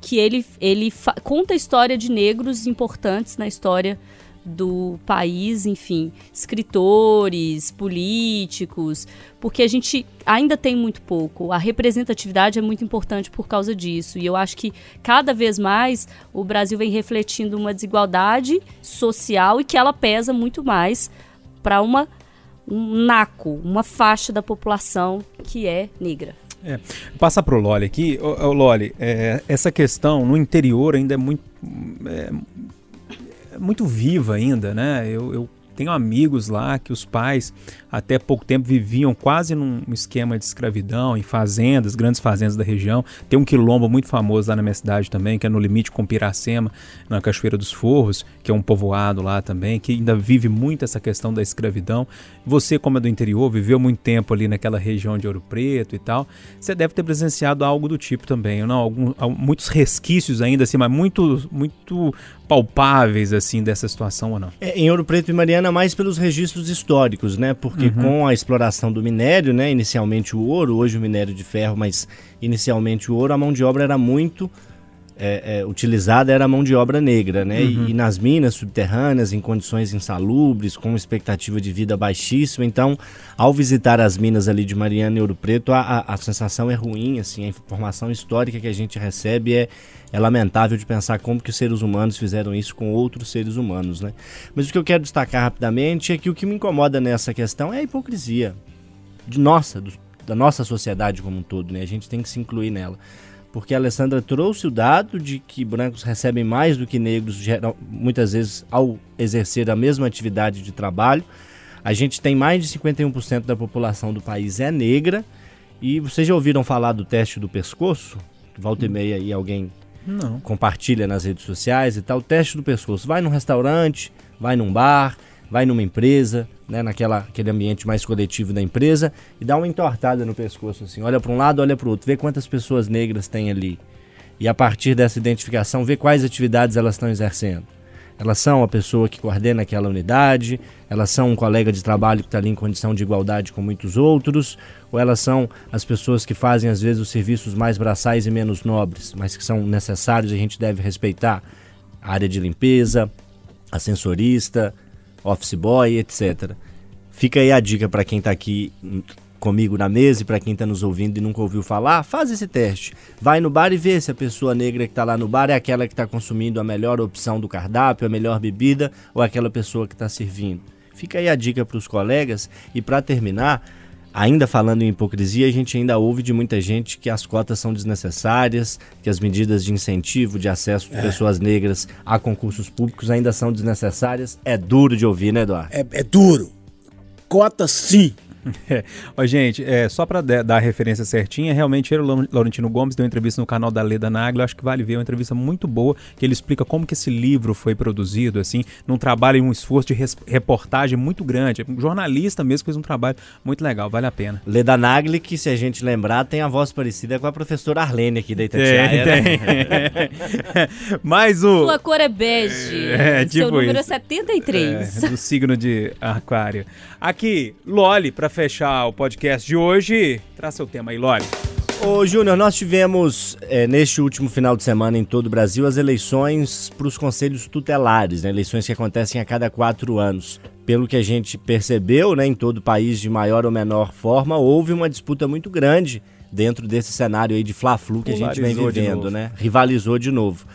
que ele ele conta a história de negros importantes na história do país, enfim, escritores, políticos, porque a gente ainda tem muito pouco. A representatividade é muito importante por causa disso. E eu acho que cada vez mais o Brasil vem refletindo uma desigualdade social e que ela pesa muito mais para uma um naco, uma faixa da população que é negra. É, passar para o Loli aqui, o, o Loli, é, essa questão no interior ainda é muito é, muito viva ainda, né? Eu, eu tenho amigos lá que os pais até pouco tempo viviam quase num esquema de escravidão em fazendas, grandes fazendas da região. Tem um quilombo muito famoso lá na minha cidade também, que é no limite com Piracema, na Cachoeira dos Forros, que é um povoado lá também, que ainda vive muito essa questão da escravidão. Você, como é do interior, viveu muito tempo ali naquela região de Ouro Preto e tal, você deve ter presenciado algo do tipo também, não? Algum, muitos resquícios ainda assim, mas muito, muito palpáveis assim dessa situação ou não? É, em Ouro Preto e Mariana mais pelos registros históricos, né? Porque uhum. com a exploração do minério, né, inicialmente o ouro, hoje o minério de ferro, mas inicialmente o ouro, a mão de obra era muito é, é, utilizada era a mão de obra negra, né? Uhum. E, e, nas minas subterrâneas, em condições insalubres, com expectativa de vida baixíssima. Então, ao visitar as minas ali de Mariana e Ouro Preto, a, a, a sensação é ruim, assim, a informação histórica que a gente recebe é, é lamentável de pensar como que os seres humanos fizeram isso com outros seres humanos, né? Mas o que eu quero destacar rapidamente é que o que me incomoda nessa questão é a hipocrisia de nossa, do, da nossa sociedade como um todo, né? A gente tem que se incluir nela porque a Alessandra trouxe o dado de que brancos recebem mais do que negros, geral, muitas vezes, ao exercer a mesma atividade de trabalho. A gente tem mais de 51% da população do país é negra. E vocês já ouviram falar do teste do pescoço? Volta e meia aí alguém Não. compartilha nas redes sociais e tal. O teste do pescoço. Vai num restaurante, vai num bar, vai numa empresa, né, naquela aquele ambiente mais coletivo da empresa e dá uma entortada no pescoço assim, olha para um lado, olha para o outro, vê quantas pessoas negras tem ali. E a partir dessa identificação, vê quais atividades elas estão exercendo. Elas são a pessoa que coordena aquela unidade, elas são um colega de trabalho que está ali em condição de igualdade com muitos outros, ou elas são as pessoas que fazem às vezes os serviços mais braçais e menos nobres, mas que são necessários e a gente deve respeitar. A área de limpeza, ascensorista, office boy, etc. Fica aí a dica para quem está aqui comigo na mesa e para quem está nos ouvindo e nunca ouviu falar, faz esse teste. Vai no bar e vê se a pessoa negra que está lá no bar é aquela que está consumindo a melhor opção do cardápio, a melhor bebida ou aquela pessoa que está servindo. Fica aí a dica para os colegas e para terminar, Ainda falando em hipocrisia, a gente ainda ouve de muita gente que as cotas são desnecessárias, que as medidas de incentivo de acesso de é. pessoas negras a concursos públicos ainda são desnecessárias. É duro de ouvir, né, Eduardo? É, é duro. Cota sim, É. Ó, gente, é, só para dar a referência certinha, realmente ele, o Laurentino Gomes deu uma entrevista no canal da Leda Nagla, acho que vale ver, é uma entrevista muito boa, que ele explica como que esse livro foi produzido, assim, num trabalho e um esforço de reportagem muito grande. Um jornalista mesmo fez um trabalho muito legal, vale a pena. Leda Nagli, que se a gente lembrar, tem a voz parecida com a professora Arlene aqui da Itatiaia. Tem, né? tem. Mas o... Sua cor é bege, é, tipo seu número é isso. é 73. É, do signo de aquário. Aqui, Loli, para fechar o podcast de hoje, traz seu tema aí, Loli. Ô Júnior, nós tivemos é, neste último final de semana em todo o Brasil as eleições para os conselhos tutelares, né? eleições que acontecem a cada quatro anos. Pelo que a gente percebeu, né, em todo o país, de maior ou menor forma, houve uma disputa muito grande dentro desse cenário aí de Fla-Flu que a gente vem vivendo, né? Rivalizou de novo.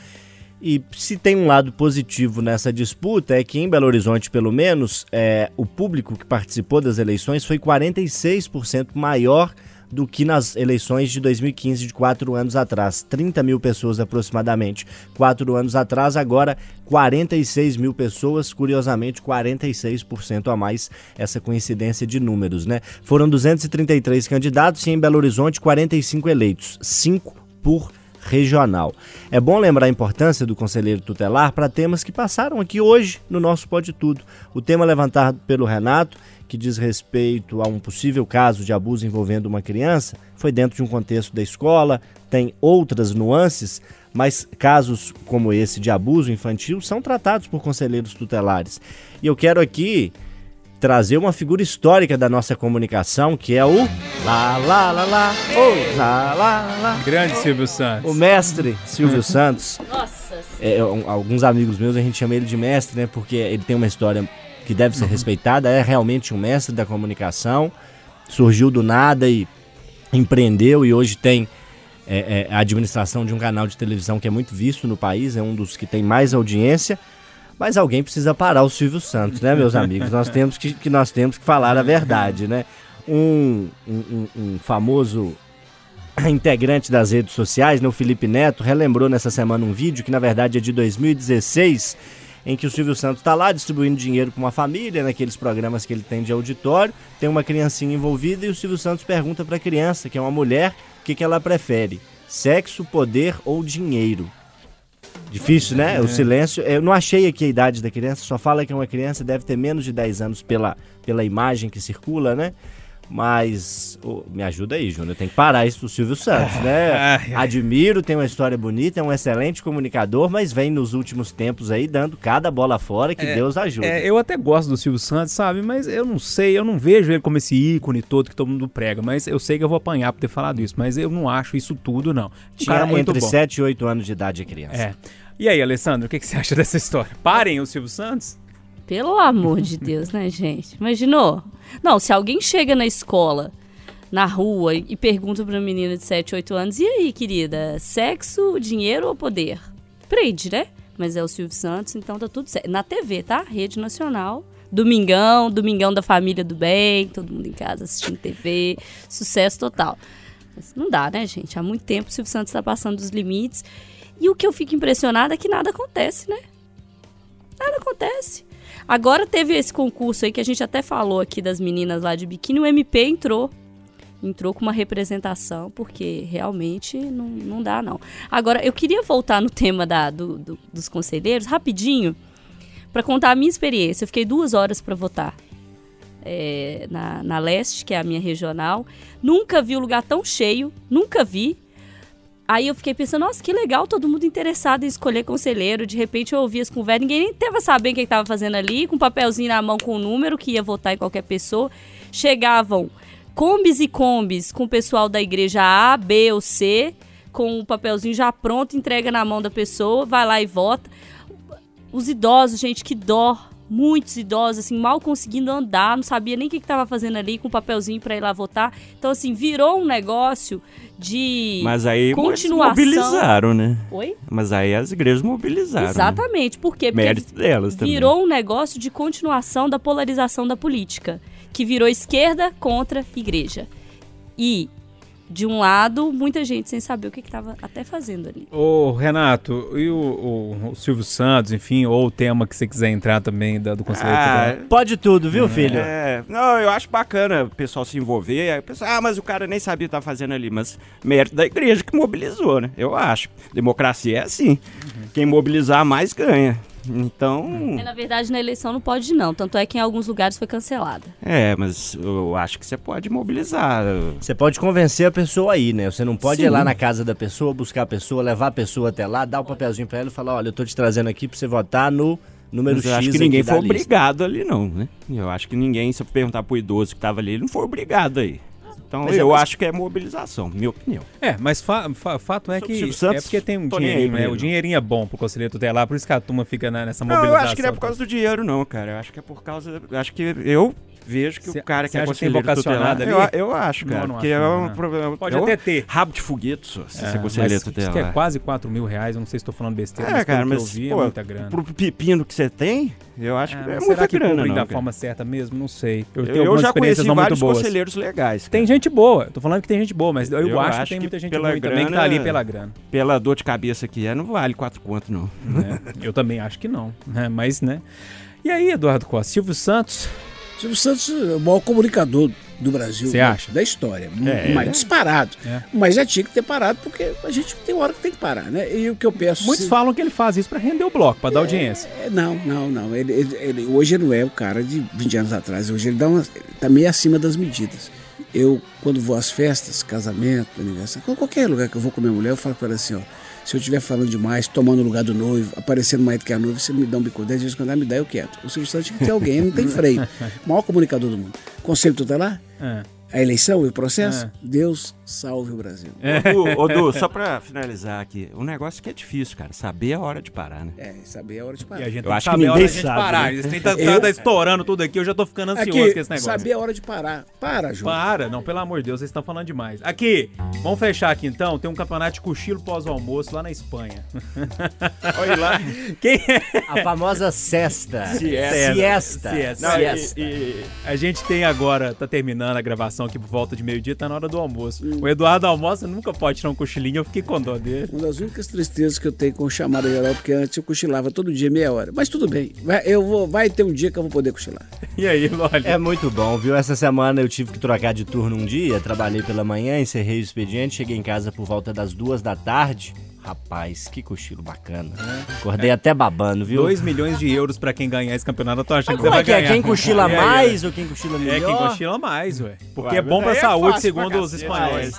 E se tem um lado positivo nessa disputa é que em Belo Horizonte, pelo menos, é, o público que participou das eleições foi 46% maior do que nas eleições de 2015, de quatro anos atrás. 30 mil pessoas aproximadamente. Quatro anos atrás, agora 46 mil pessoas, curiosamente 46% a mais, essa coincidência de números, né? Foram 233 candidatos e em Belo Horizonte 45 eleitos, 5 por regional. É bom lembrar a importância do conselheiro tutelar para temas que passaram aqui hoje no nosso Pode Tudo. O tema levantado pelo Renato que diz respeito a um possível caso de abuso envolvendo uma criança foi dentro de um contexto da escola, tem outras nuances, mas casos como esse de abuso infantil são tratados por conselheiros tutelares. E eu quero aqui trazer uma figura histórica da nossa comunicação, que é o lá lá lá lá, oh, lá lá lá. Grande Silvio Santos. O mestre Silvio Santos. Nossa. É, um, alguns amigos meus a gente chama ele de mestre, né, porque ele tem uma história que deve ser uhum. respeitada, é realmente um mestre da comunicação, surgiu do nada e empreendeu e hoje tem é, é, a administração de um canal de televisão que é muito visto no país, é um dos que tem mais audiência. Mas alguém precisa parar o Silvio Santos, né, meus amigos? nós temos que, que nós temos que falar a verdade, né? Um, um, um famoso integrante das redes sociais, né, o Felipe Neto, relembrou nessa semana um vídeo que na verdade é de 2016 em que o Silvio Santos está lá distribuindo dinheiro para uma família, naqueles programas que ele tem de auditório, tem uma criancinha envolvida e o Silvio Santos pergunta para a criança, que é uma mulher, o que, que ela prefere: sexo, poder ou dinheiro? Difícil, né? É. O silêncio. Eu não achei aqui a idade da criança, só fala que é uma criança, deve ter menos de 10 anos pela, pela imagem que circula, né? Mas oh, me ajuda aí, Júnior. Tem que parar isso do Silvio Santos, né? Admiro, tem uma história bonita, é um excelente comunicador, mas vem nos últimos tempos aí dando cada bola fora que é, Deus ajuda. É, eu até gosto do Silvio Santos, sabe? Mas eu não sei, eu não vejo ele como esse ícone todo que todo mundo prega. Mas eu sei que eu vou apanhar por ter falado isso, mas eu não acho isso tudo, não. Tinha cara, muito entre bom. 7 e 8 anos de idade é criança. É. E aí, Alessandro, o que, que você acha dessa história? Parem o Silvio Santos? Pelo amor de Deus, né, gente? Imaginou? Não, se alguém chega na escola, na rua, e pergunta pra uma menina de 7, 8 anos: e aí, querida? Sexo, dinheiro ou poder? Prende, né? Mas é o Silvio Santos, então tá tudo certo. Na TV, tá? Rede Nacional. Domingão, Domingão da Família do Bem, todo mundo em casa assistindo TV, sucesso total. Mas não dá, né, gente? Há muito tempo o Silvio Santos está passando dos limites. E o que eu fico impressionada é que nada acontece, né? Nada acontece. Agora teve esse concurso aí que a gente até falou aqui das meninas lá de biquíni, o MP entrou. Entrou com uma representação, porque realmente não, não dá, não. Agora, eu queria voltar no tema da, do, do, dos conselheiros, rapidinho, para contar a minha experiência. Eu fiquei duas horas para votar. É, na, na leste, que é a minha regional. Nunca vi o um lugar tão cheio, nunca vi. Aí eu fiquei pensando, nossa, que legal, todo mundo interessado em escolher conselheiro. De repente eu ouvi as conversas, ninguém nem tava sabendo o que estava fazendo ali, com um papelzinho na mão com o um número que ia votar em qualquer pessoa. Chegavam combis e combis com o pessoal da igreja A, B ou C, com o papelzinho já pronto, entrega na mão da pessoa, vai lá e vota. Os idosos, gente, que dó muitos idosos, assim, mal conseguindo andar, não sabia nem o que estava fazendo ali com o papelzinho para ir lá votar. Então, assim, virou um negócio de Mas aí continuação. mobilizaram, né? Oi? Mas aí as igrejas mobilizaram. Né? Exatamente. Né? Por quê? Porque Mérito delas também. Virou um negócio de continuação da polarização da política, que virou esquerda contra igreja. E de um lado, muita gente sem saber o que estava até fazendo ali. Ô, Renato, e o, o, o, Silvio Santos, enfim, ou o tema que você quiser entrar também da, do Conselho ah, Pode tudo, viu, filho? É, não, eu acho bacana o pessoal se envolver. Pessoal, ah, mas o cara nem sabia o que tá fazendo ali. Mas mérito da igreja que mobilizou, né? Eu acho. Democracia é assim. Uhum. Quem mobilizar mais ganha. Então. É, na verdade, na eleição não pode, não. Tanto é que em alguns lugares foi cancelada. É, mas eu acho que você pode mobilizar. Você pode convencer a pessoa aí, né? Você não pode Sim. ir lá na casa da pessoa, buscar a pessoa, levar a pessoa até lá, dar o um papelzinho pra ela e falar: olha, eu tô te trazendo aqui pra você votar no número Mas eu X. acho que ninguém foi obrigado ali, não, né? Eu acho que ninguém, se eu perguntar pro idoso que tava ali, ele não foi obrigado aí. Então mas eu é, acho que é mobilização, minha opinião. É, mas fa fa fato é que Santos, é porque tem um dinheirinho, né? O dinheirinho é bom pro conselheiro tutelar, por isso que a turma fica nessa mobilização. Não, eu acho que não é por causa do dinheiro não, cara. Eu acho que é por causa, acho que eu vejo que Cê- o cara que é acha que tem conselheiro tutelar... vocacionado ali? Eu, eu acho, Não, cara, não porque acho é não, um problema... Pode é até ter. Rabo de foguete, só, se É, ser mas conselheiro diz que é tutelar. quase 4 mil reais, eu não sei se estou falando besteira, É, mas cara, mas eu vi pô, é muita grana. pro pepino que você tem, eu acho É, que é muita será que grana, não, da cara. forma certa mesmo? Não sei. Eu, tenho Eu, eu já conheci não vários boas. conselheiros legais. Tem cara. gente boa, tô falando que tem gente boa, mas eu, Eu acho, acho que tem muita gente ruim também que tá ali pela grana. Pela dor de cabeça que é, não vale quatro conto, não. né? Eu também acho que não, né? Mas, né? E aí, Eduardo Costa, Silvio Santos, Silvio Santos é o maior comunicador do Brasil. Você né? acha? Da história. É. mais disparado. É. Mas já tinha que ter parado, porque a gente tem hora que tem que parar, né? E o que eu peço. muitos se- falam que ele faz isso pra render o bloco, pra dar audiência. É, não, não, não. Ele, ele- ele- hoje ele não é o cara de 20 anos atrás. Hoje ele dá uma, tá meio acima das medidas. Eu, quando vou às festas, casamento, aniversário, qualquer lugar que eu vou com minha mulher, eu falo pra ela assim, ó. Se eu estiver falando demais, tomando o lugar do noivo, aparecendo mais do que a noiva, você me dá um bico 10 vezes quando me dá, eu quieto. O Silvio Santos tinha que ter alguém, não tem freio. O maior comunicador do mundo. Conselho tutelar? É. A eleição e o processo? É. Deus salve o Brasil. Ô, Du, ô, Du, só pra finalizar aqui, o negócio que é difícil, cara, saber a hora de parar, né? É, saber a hora de E parar. a gente Eu acho que saber a hora ninguém da gente sabe, parar. né? Eles têm tá, Eu- tá estourando tudo aqui, eu já tô ficando ansioso Aqui, com esse negócio. saber a hora de parar. Para, João. Para, não, pelo amor de Deus, vocês estão falando demais. Aqui, vamos fechar aqui então. Tem um campeonato de cochilo pós-almoço lá na Espanha. Olha lá. Quem é? A famosa cesta. Siesta. Siesta. Siesta. Não, e- Siesta. e- A gente tem agora, tá terminando a gravação aqui por volta de meio-dia, tá na hora do almoço. Hum. O Eduardo almoça, nunca pode tirar um cochilinho, eu fiquei com dó dele. Uma das únicas tristezas que eu tenho com chamada geral, porque antes eu cochilava todo dia meia hora. Mas tudo bem, vai, eu vou, vai ter um dia que eu vou poder cochilar. E aí, olha. É muito bom, viu? Essa semana eu tive que trocar de turno um dia, trabalhei pela manhã, encerrei o expediente, cheguei em casa por volta das duas da tarde. Rapaz, que cochilo bacana. Acordei até babando, viu? 2 milhões de euros pra quem ganhar esse campeonato, eu tô achando Mas que você como vai é que é? ganhar. Quem cochila aí, mais ou quem cochila É melhor? quem cochila mais, ué. Porque Ué, é bom pra aí é saúde, fácil segundo pra os espanhóis.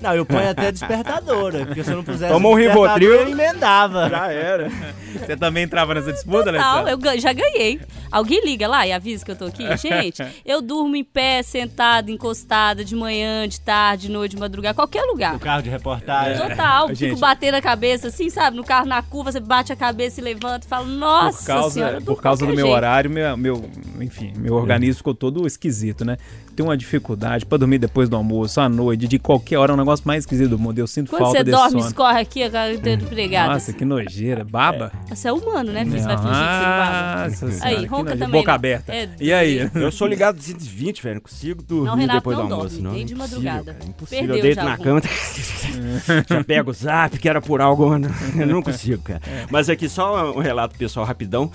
Não, eu ponho até despertador, né? porque se eu não pusesse Toma um Rivotril. eu emendava. Já era. Você também entrava nessa disputa, Não, Alessandra? eu já ganhei. Alguém liga lá e avisa que eu tô aqui? Gente, eu durmo em pé, sentada, encostada, de manhã, de tarde, de noite, de madrugada, qualquer lugar. O carro de reportagem. Total, Gente. fico batendo a cabeça assim, sabe? No carro, na curva, você bate a cabeça e levanta e fala, nossa por causa, senhora. por causa do meu jeito. horário, meu, meu, enfim, meu organismo ficou todo esquisito, né? Tenho uma dificuldade pra dormir depois do almoço, à noite, de qualquer hora, é um negócio mais esquisito do mundo. Eu sinto Quando falta você desse dorme, sono. escorre aqui, a cara do empregado. Nossa, que nojeira. Baba? Você é humano, né, filho? Você vai fingir que você baba. Aí, que ronca nojeira. também, Boca né? aberta. É, e aí? Eu sou ligado 220, velho. Não consigo dormir Não, Renato depois não do almoço, dorme, não. nem de Impossível, madrugada. cara, impossível. Perdeu eu deito já na algum. cama, já pego o zap, que era por algo. Eu não consigo, cara. Mas aqui só um relato pessoal rapidão.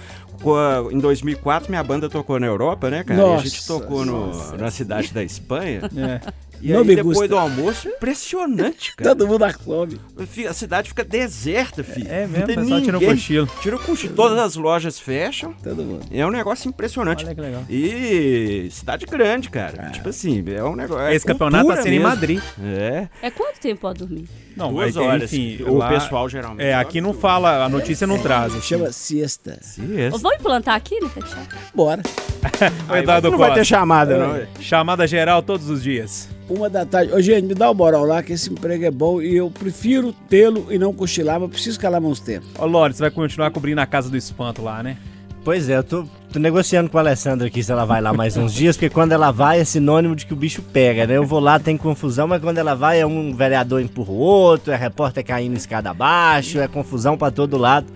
Em 2004, minha banda tocou na Europa, né, cara? e a Nossa, gente tocou no, na cidade da Espanha. É. E Não aí, me depois gusta. do almoço, impressionante, cara. Todo mundo come. Fi- A cidade fica deserta, filho. É mesmo, Não tem o pessoal tira um ninguém. cochilo. Tira o cochilo. Todas as lojas fecham. Todo mundo. É um negócio impressionante. Olha que legal. E cidade grande, cara. Tipo assim, é um negócio. é Esse campeonato tá sendo em mesmo. Madrid. É. É quanto tempo pode dormir? Não, Duas mas, horas. enfim, o lá- pessoal geralmente. É, aqui não fala, a notícia não traz. assim. Chama siesta. Ô, Vamos implantar aqui, né, Tatiana? Bora. O Eduardo não vai ter chamada, não. É. Chamada geral todos os dias. Uma da tarde. Ô, gente, me dá o moral lá, que esse emprego é bom e eu prefiro tê-lo e não cochilar, mas preciso calar meus tempos. Ô, Lore, você vai continuar cobrindo a casa do espanto lá, né? Pois é, eu tô, tô negociando com a Alessandra aqui se ela vai lá mais uns dias, porque quando ela vai é sinônimo de que o bicho pega, né? Eu vou lá, tem confusão, mas quando ela vai é um vereador empurra o outro, é repórter caindo escada abaixo, é confusão pra todo lado.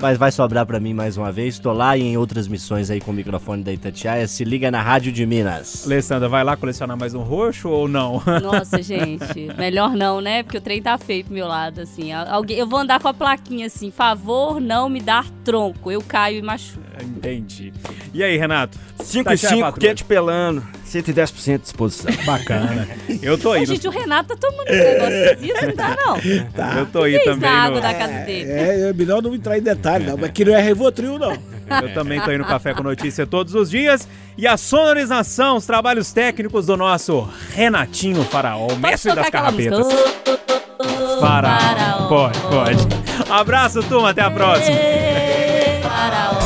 Mas vai sobrar pra mim mais uma vez. Tô lá e em outras missões aí com o microfone da Itatiaia. Se liga na Rádio de Minas. Alessandra, vai lá colecionar mais um roxo ou não? Nossa, gente, melhor não, né? Porque o trem tá feio pro meu lado, assim. Alguém, eu vou andar com a plaquinha assim, favor não me dar tronco, eu caio e machuco. Entendi. E aí, Renato? 5 e Tatiana 5, Patrulha. quente pelando. 110% de disposição. Bacana. Eu tô aí. Ô, gente, o Renato tá tomando esse negócio esquisito, não tá não? no- Eu tô aí Que também. no- água da casa dele? É, é melhor não entrar em detalhe, não. Mas aqui não é Revotril, não. Eu também tô aí no Café com Notícia todos os dias. E a sonorização, os trabalhos técnicos do nosso Renatinho Faraó, o mestre das carrapetas. Faraó. Faraó. Pode, pode. Abraço, turma. Até a próxima. Faraó.